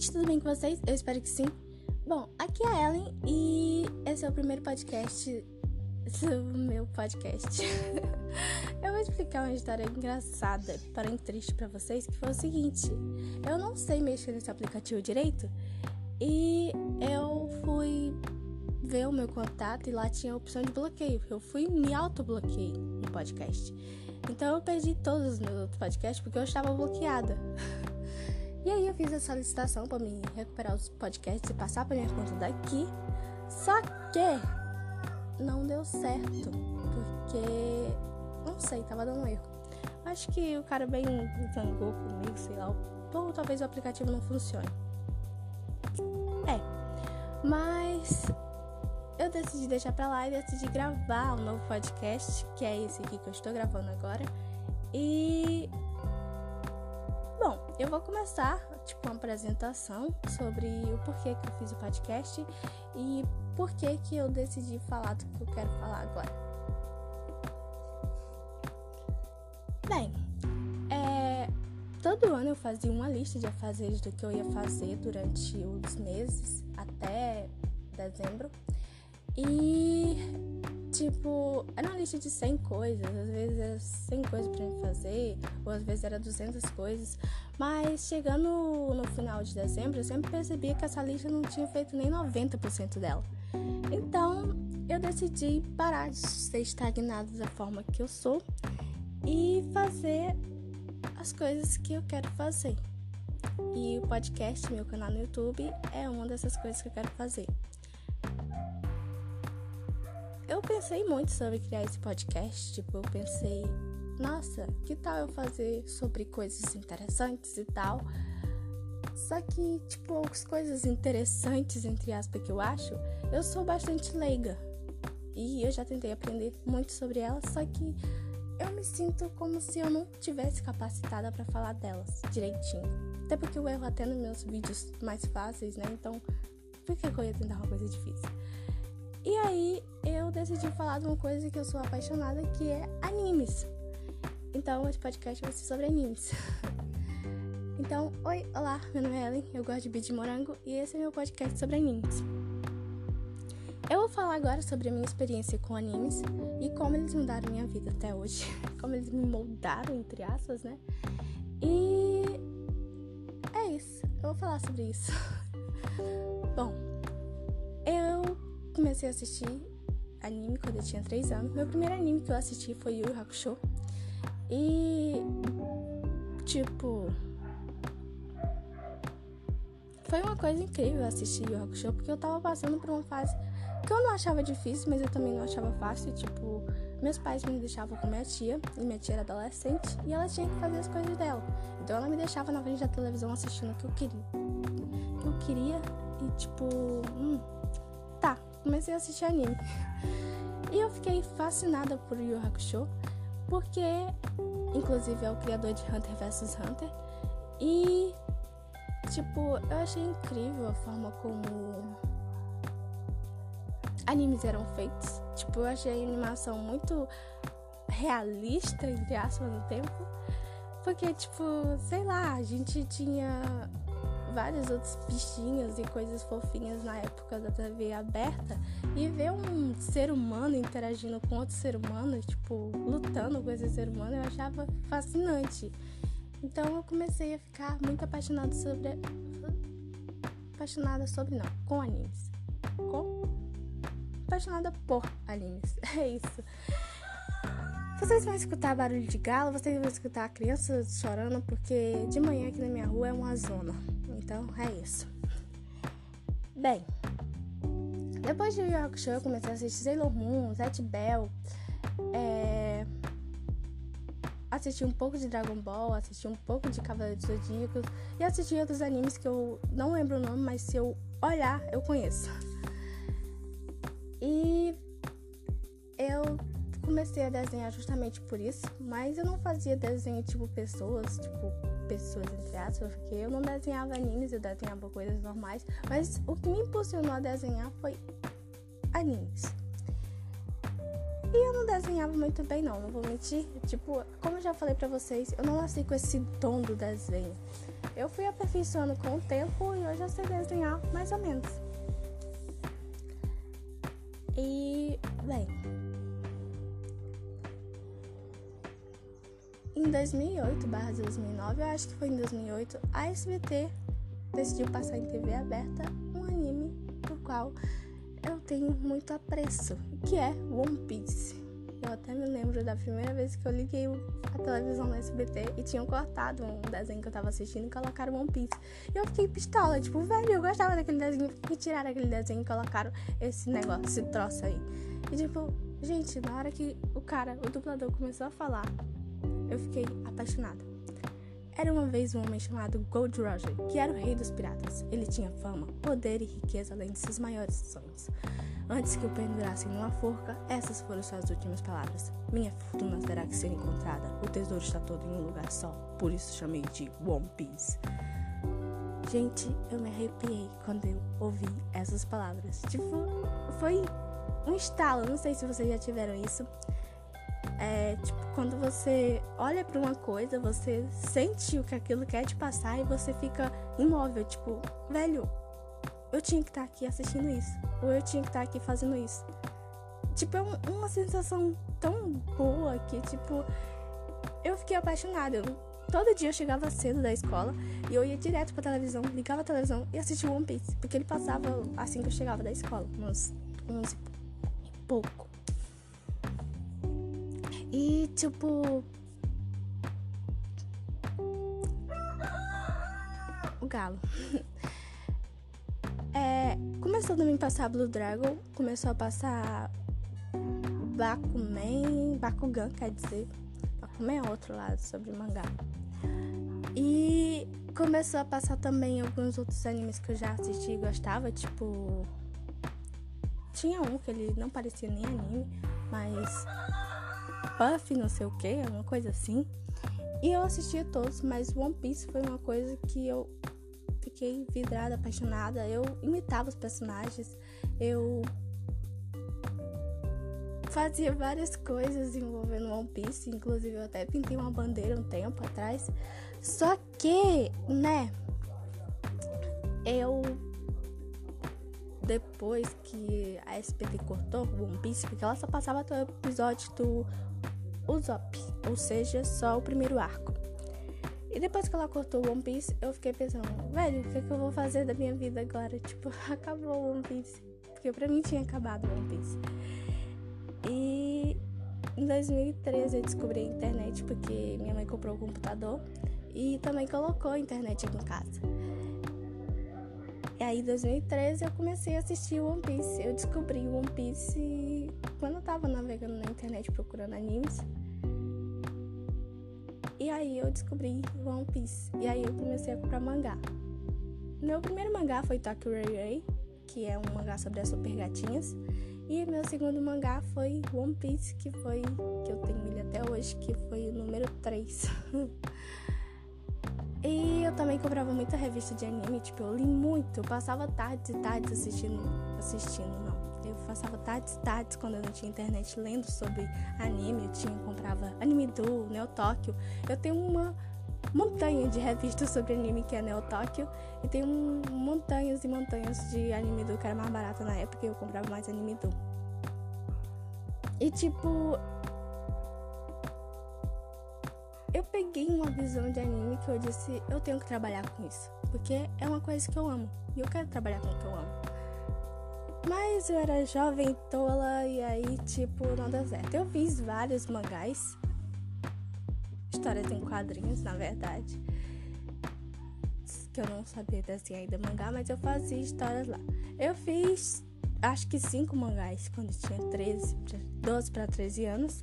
gente, tudo bem com vocês? Eu espero que sim. Bom, aqui é a Ellen e esse é o primeiro podcast do meu podcast. eu vou explicar uma história engraçada, porém triste para vocês, que foi o seguinte: eu não sei mexer nesse aplicativo direito e eu fui ver o meu contato e lá tinha a opção de bloqueio. Eu fui me auto-bloqueei no podcast. Então eu perdi todos os meus outros podcasts porque eu estava bloqueada. E aí eu fiz essa licitação para me recuperar os podcasts e passar para minha conta daqui. Só que não deu certo, porque não sei, tava dando erro. Acho que o cara bem zangou comigo, sei lá, ou talvez o aplicativo não funcione. É. Mas eu decidi deixar pra lá e decidi gravar um novo podcast, que é esse aqui que eu estou gravando agora. E Bom, eu vou começar, tipo, uma apresentação sobre o porquê que eu fiz o podcast e porquê que eu decidi falar do que eu quero falar agora. Bem, é, todo ano eu fazia uma lista de afazeres do que eu ia fazer durante os meses até dezembro. E tipo, era uma lista de 100 coisas, às vezes era 100 coisas pra mim fazer, ou às vezes era 200 coisas, mas chegando no final de dezembro, eu sempre percebia que essa lista não tinha feito nem 90% dela. Então, eu decidi parar de ser estagnado da forma que eu sou e fazer as coisas que eu quero fazer. E o podcast, meu canal no YouTube, é uma dessas coisas que eu quero fazer eu pensei muito sobre criar esse podcast. Tipo, eu pensei, nossa, que tal eu fazer sobre coisas interessantes e tal? Só que, tipo, as coisas interessantes, entre aspas, que eu acho, eu sou bastante leiga. E eu já tentei aprender muito sobre elas, só que eu me sinto como se eu não tivesse capacitada para falar delas direitinho. Até porque eu erro até nos meus vídeos mais fáceis, né? Então, por que eu ia tentar uma coisa difícil? E aí eu decidi falar de uma coisa que eu sou apaixonada, que é animes. Então esse podcast vai ser sobre animes. Então, oi, olá, meu nome é Ellen, eu gosto de beat de morango e esse é meu podcast sobre animes. Eu vou falar agora sobre a minha experiência com animes e como eles mudaram minha vida até hoje, como eles me moldaram, entre aspas, né? E é isso, eu vou falar sobre isso. Bom, eu comecei a assistir anime quando eu tinha 3 anos. Meu primeiro anime que eu assisti foi Yu Yu Hakusho. E tipo foi uma coisa incrível assistir Yu Hakusho porque eu tava passando por uma fase que eu não achava difícil, mas eu também não achava fácil, tipo, meus pais me deixavam com minha tia, e minha tia era adolescente, e ela tinha que fazer as coisas dela. Então ela me deixava na frente da televisão assistindo o que eu queria. O que eu queria e tipo, hum, comecei a assistir anime. E eu fiquei fascinada por Yu Hakusho, porque, inclusive, é o criador de Hunter vs Hunter. E, tipo, eu achei incrível a forma como animes eram feitos. Tipo, eu achei a animação muito realista, entre aspas, no tempo. Porque, tipo, sei lá, a gente tinha vários outros bichinhos e coisas fofinhas na época da TV aberta e ver um ser humano interagindo com outro ser humano, tipo, lutando com esse ser humano, eu achava fascinante. Então eu comecei a ficar muito apaixonada sobre apaixonada sobre não, com animes. Com apaixonada por animes. É isso. Vocês vão escutar barulho de galo, vocês vão escutar crianças chorando, porque de manhã aqui na minha rua é uma zona. Então é isso. Bem, depois de Yu Show eu comecei a assistir Sailor Moon, Zet Bell, é... assisti um pouco de Dragon Ball, assisti um pouco de Cavaleiros Zodíacos e assisti outros animes que eu não lembro o nome, mas se eu olhar eu conheço. E eu comecei a desenhar justamente por isso, mas eu não fazia desenho tipo pessoas, tipo pessoas entre aspas, porque eu não desenhava animes, eu desenhava coisas normais, mas o que me impulsionou a desenhar foi animes. E eu não desenhava muito bem, não, não vou mentir. Tipo, como eu já falei pra vocês, eu não nasci com esse dom do desenho. Eu fui aperfeiçoando com o tempo e hoje eu sei desenhar mais ou menos. E, bem. Em 2008 barra 2009, eu acho que foi em 2008, a SBT decidiu passar em TV aberta um anime por qual eu tenho muito apreço, que é One Piece. Eu até me lembro da primeira vez que eu liguei a televisão no SBT e tinham cortado um desenho que eu tava assistindo e colocaram One Piece. E eu fiquei pistola, tipo, velho, eu gostava daquele desenho e tiraram aquele desenho e colocaram esse negócio, esse troço aí. E tipo, gente, na hora que o cara, o dublador começou a falar, eu fiquei apaixonada. Era uma vez um homem chamado Gold Roger, que era o rei dos piratas. Ele tinha fama, poder e riqueza além de seus maiores sonhos. Antes que o pendurassem numa forca, essas foram suas últimas palavras. Minha fortuna terá que ser encontrada. O tesouro está todo em um lugar só. Por isso chamei de One Piece. Gente, eu me arrepiei quando eu ouvi essas palavras. Tipo, foi um estalo. Não sei se vocês já tiveram isso. É, tipo, quando você olha para uma coisa, você sente o que aquilo quer te passar e você fica imóvel, tipo, velho, eu tinha que estar tá aqui assistindo isso, ou eu tinha que estar tá aqui fazendo isso. Tipo, é um, uma sensação tão boa que, tipo, eu fiquei apaixonada. Todo dia eu chegava cedo da escola e eu ia direto pra televisão, ligava a televisão e assistia One Piece, porque ele passava assim que eu chegava da escola, uns 11 e pouco. E tipo. O galo. é, começou a me passar Blue Dragon, começou a passar Bakuman, Bakugan, quer dizer. Bakuman é outro lado sobre mangá. E começou a passar também alguns outros animes que eu já assisti e gostava, tipo. Tinha um que ele não parecia nem anime, mas Puff, não sei o que, uma coisa assim. E eu assistia todos, mas One Piece foi uma coisa que eu fiquei vidrada, apaixonada. Eu imitava os personagens, eu fazia várias coisas envolvendo One Piece, inclusive eu até pintei uma bandeira um tempo atrás. Só que, né, eu depois que a SPT cortou o One Piece, porque ela só passava até o episódio do Usopp, ou seja, só o primeiro arco. E depois que ela cortou o One Piece, eu fiquei pensando, velho, o que, é que eu vou fazer da minha vida agora? Tipo, acabou o One Piece. Porque pra mim tinha acabado o One Piece. E em 2013 eu descobri a internet porque minha mãe comprou o um computador e também colocou a internet aqui em casa. Aí, em 2013, eu comecei a assistir One Piece. Eu descobri One Piece quando eu tava navegando na internet procurando animes. E aí eu descobri One Piece. E aí eu comecei a comprar mangá. Meu primeiro mangá foi Ray, que é um mangá sobre as super gatinhas. E meu segundo mangá foi One Piece, que foi que eu tenho ele até hoje, que foi o número 3. E eu também comprava muita revista de anime, tipo, eu li muito, eu passava tardes e tardes assistindo, assistindo, não. Eu passava tardes e tardes quando eu não tinha internet lendo sobre anime, eu tinha, comprava Anime Do, Neo Tóquio. Eu tenho uma montanha de revistas sobre anime que é Neo Tóquio e tenho montanhas e montanhas de anime do que era mais barato na época e eu comprava mais anime do. E tipo, eu peguei uma visão de anime que eu disse, eu tenho que trabalhar com isso. Porque é uma coisa que eu amo. E eu quero trabalhar com o que eu amo. Mas eu era jovem, tola, e aí, tipo, não deu certo. Eu fiz vários mangás. Histórias em quadrinhos, na verdade. Que eu não sabia desenhar ainda mangá, mas eu fazia histórias lá. Eu fiz, acho que cinco mangás quando tinha 13, 12 para 13 anos.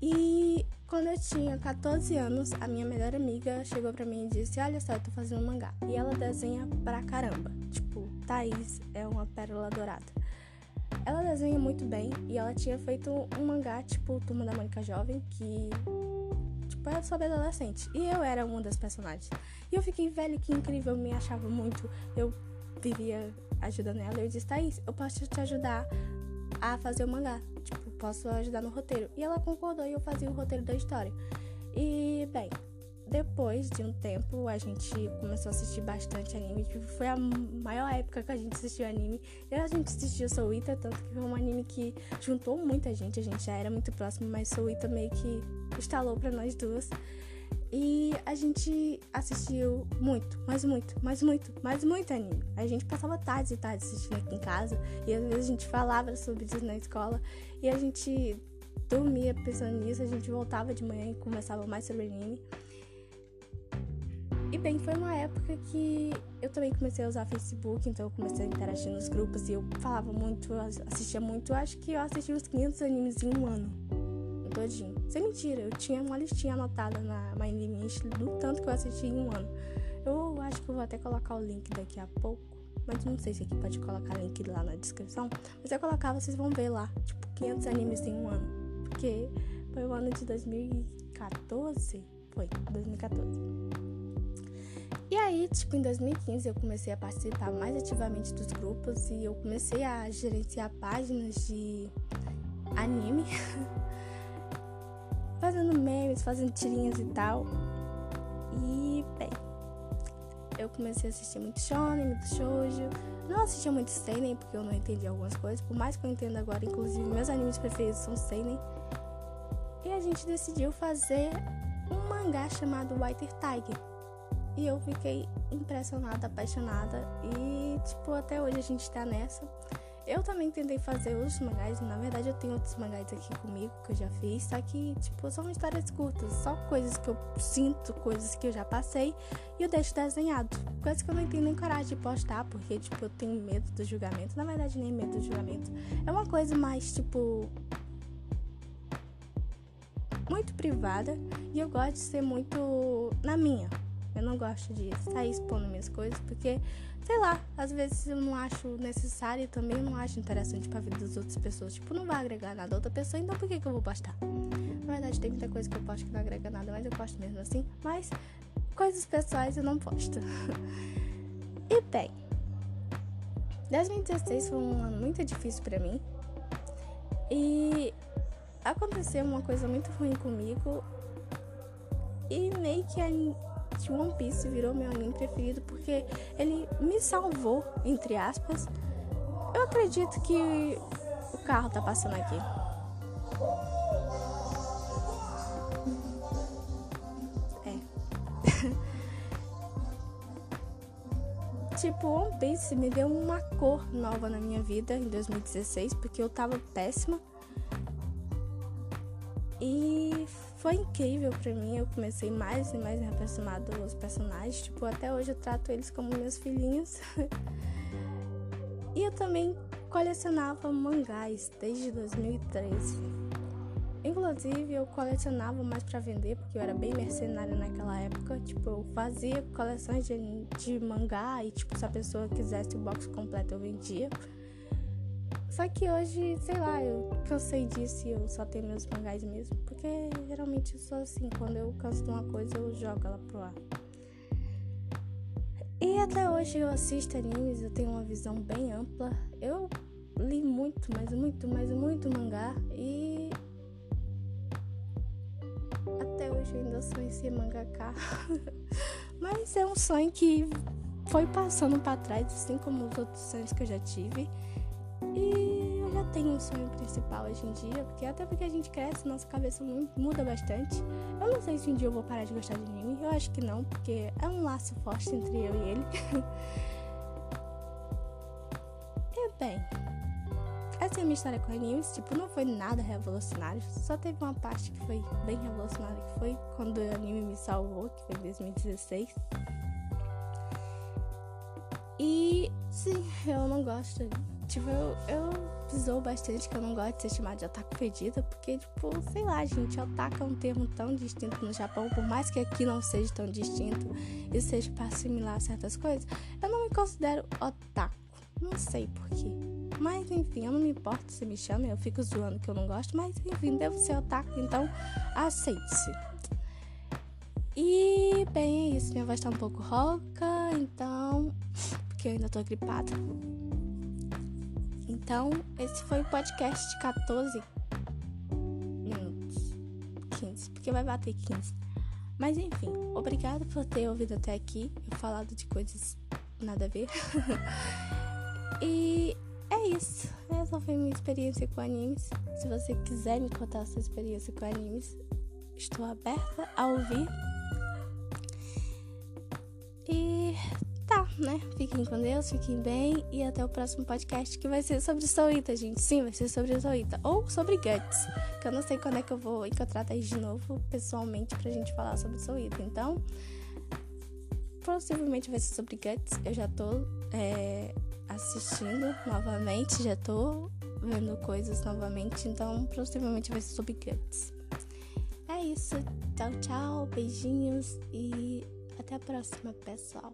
E quando eu tinha 14 anos, a minha melhor amiga chegou pra mim e disse: Olha só, eu tô fazendo um mangá. E ela desenha pra caramba. Tipo, Thaís é uma pérola dourada. Ela desenha muito bem e ela tinha feito um mangá, tipo, Turma da Mônica Jovem, que. Tipo, era sobre adolescente. E eu era uma das personagens. E eu fiquei velho, que incrível, me achava muito. Eu vivia ajudando ela. Eu disse: Thaís, eu posso te ajudar a fazer o mangá. Tipo, posso ajudar no roteiro. E ela concordou e eu fazia o roteiro da história. E, bem, depois de um tempo, a gente começou a assistir bastante anime. Tipo, foi a maior época que a gente assistiu anime. E a gente assistiu Soul Eater, tanto que foi um anime que juntou muita gente. A gente já era muito próximo, mas Soul Eater meio que instalou pra nós duas. E a gente assistiu muito, mais muito, mais muito, mais muito anime. A gente passava tardes e tardes assistindo aqui em casa. E às vezes a gente falava sobre isso na escola. E a gente dormia pensando nisso. A gente voltava de manhã e conversava mais sobre anime. E bem, foi uma época que eu também comecei a usar Facebook, então eu comecei a interagir nos grupos e eu falava muito, assistia muito. Acho que eu assisti uns 500 animes em um ano, todinho. Sem mentira, eu tinha uma listinha anotada na My Anime do tanto que eu assisti em um ano. Eu acho que eu vou até colocar o link daqui a pouco, mas não sei se aqui pode colocar link lá na descrição. Mas se eu colocar, vocês vão ver lá, tipo, 500 animes em um ano. Porque foi o ano de 2014, foi, 2014. E aí, tipo, em 2015 eu comecei a participar mais ativamente dos grupos e eu comecei a gerenciar páginas de anime, fazendo memes, fazendo tirinhas e tal. E, bem, eu comecei a assistir muito shonen, muito shoujo. Não assistia muito seinen porque eu não entendi algumas coisas, por mais que eu entenda agora, inclusive meus animes preferidos são seinen. E a gente decidiu fazer um mangá chamado White Tiger e eu fiquei impressionada, apaixonada. E, tipo, até hoje a gente tá nessa. Eu também tentei fazer outros mangás. Na verdade, eu tenho outros mangás aqui comigo que eu já fiz. Só que, tipo, são histórias curtas. Só coisas que eu sinto, coisas que eu já passei. E eu deixo desenhado. Coisas que eu não tenho nem coragem de postar. Porque, tipo, eu tenho medo do julgamento. Na verdade, nem medo do julgamento. É uma coisa mais, tipo. Muito privada. E eu gosto de ser muito na minha eu não gosto de sair expondo minhas coisas porque, sei lá, às vezes eu não acho necessário e também não acho interessante pra vida das outras pessoas. Tipo, não vai agregar nada a outra pessoa, então por que, que eu vou postar? Na verdade, tem muita coisa que eu posto que não agrega nada, mas eu posto mesmo assim. Mas coisas pessoais eu não posto. e bem, 2016 foi um ano muito difícil para mim. E aconteceu uma coisa muito ruim comigo. E meio que que One Piece virou meu anime preferido porque ele me salvou, entre aspas. Eu acredito que o carro tá passando aqui. É. tipo, One Piece me deu uma cor nova na minha vida em 2016, porque eu tava péssima. E foi incrível para mim. Eu comecei mais e mais me aproximar dos personagens. Tipo, até hoje eu trato eles como meus filhinhos. e eu também colecionava mangás desde 2013. Inclusive, eu colecionava mais para vender, porque eu era bem mercenária naquela época. Tipo, eu fazia coleções de, de mangá e, tipo, se a pessoa quisesse o box completo, eu vendia. Só que hoje, sei lá, eu cansei disso e eu só tenho meus mangás mesmo. Porque geralmente eu sou assim, quando eu canso de uma coisa, eu jogo ela pro ar. E até hoje eu assisto animes, eu tenho uma visão bem ampla. Eu li muito, mas muito, mas muito mangá e até hoje eu ainda sonho em ser mangaka. mas é um sonho que foi passando para trás, assim como os outros sonhos que eu já tive. E tenho um sonho principal hoje em dia, porque até porque a gente cresce, nossa cabeça muda bastante. Eu não sei se um dia eu vou parar de gostar de anime, eu acho que não, porque é um laço forte entre eu e ele. e bem, essa é a minha história com animes, tipo, não foi nada revolucionário, só teve uma parte que foi bem revolucionária, que foi quando o anime me salvou, que foi em 2016. E sim, eu não gosto Tipo, eu, eu pisou bastante que eu não gosto de ser chamada de otaku perdida, porque, tipo, sei lá, gente, otaku é um termo tão distinto no Japão, por mais que aqui não seja tão distinto e seja para assimilar certas coisas, eu não me considero otaku. Não sei porquê. Mas enfim, eu não me importo se me chamam, eu fico zoando que eu não gosto, mas enfim, devo ser otaku, então aceite-se. E bem, é isso. Minha voz tá um pouco rouca, então. Porque eu ainda tô gripada. Então, esse foi o podcast 14 minutos. 15, porque vai bater 15. Mas enfim, obrigado por ter ouvido até aqui. Eu falado de coisas nada a ver. e é isso. Essa foi minha experiência com animes. Se você quiser me contar a sua experiência com animes, estou aberta a ouvir né? Fiquem com Deus, fiquem bem e até o próximo podcast que vai ser sobre Soita, gente. Sim, vai ser sobre Soita ou sobre Guts, que eu não sei quando é que eu vou encontrar Thaís de novo pessoalmente pra gente falar sobre Soita. Então, possivelmente vai ser sobre Guts. Eu já tô é, assistindo novamente, já tô vendo coisas novamente, então possivelmente vai ser sobre Guts. É isso. Tchau, tchau, beijinhos e até a próxima, pessoal.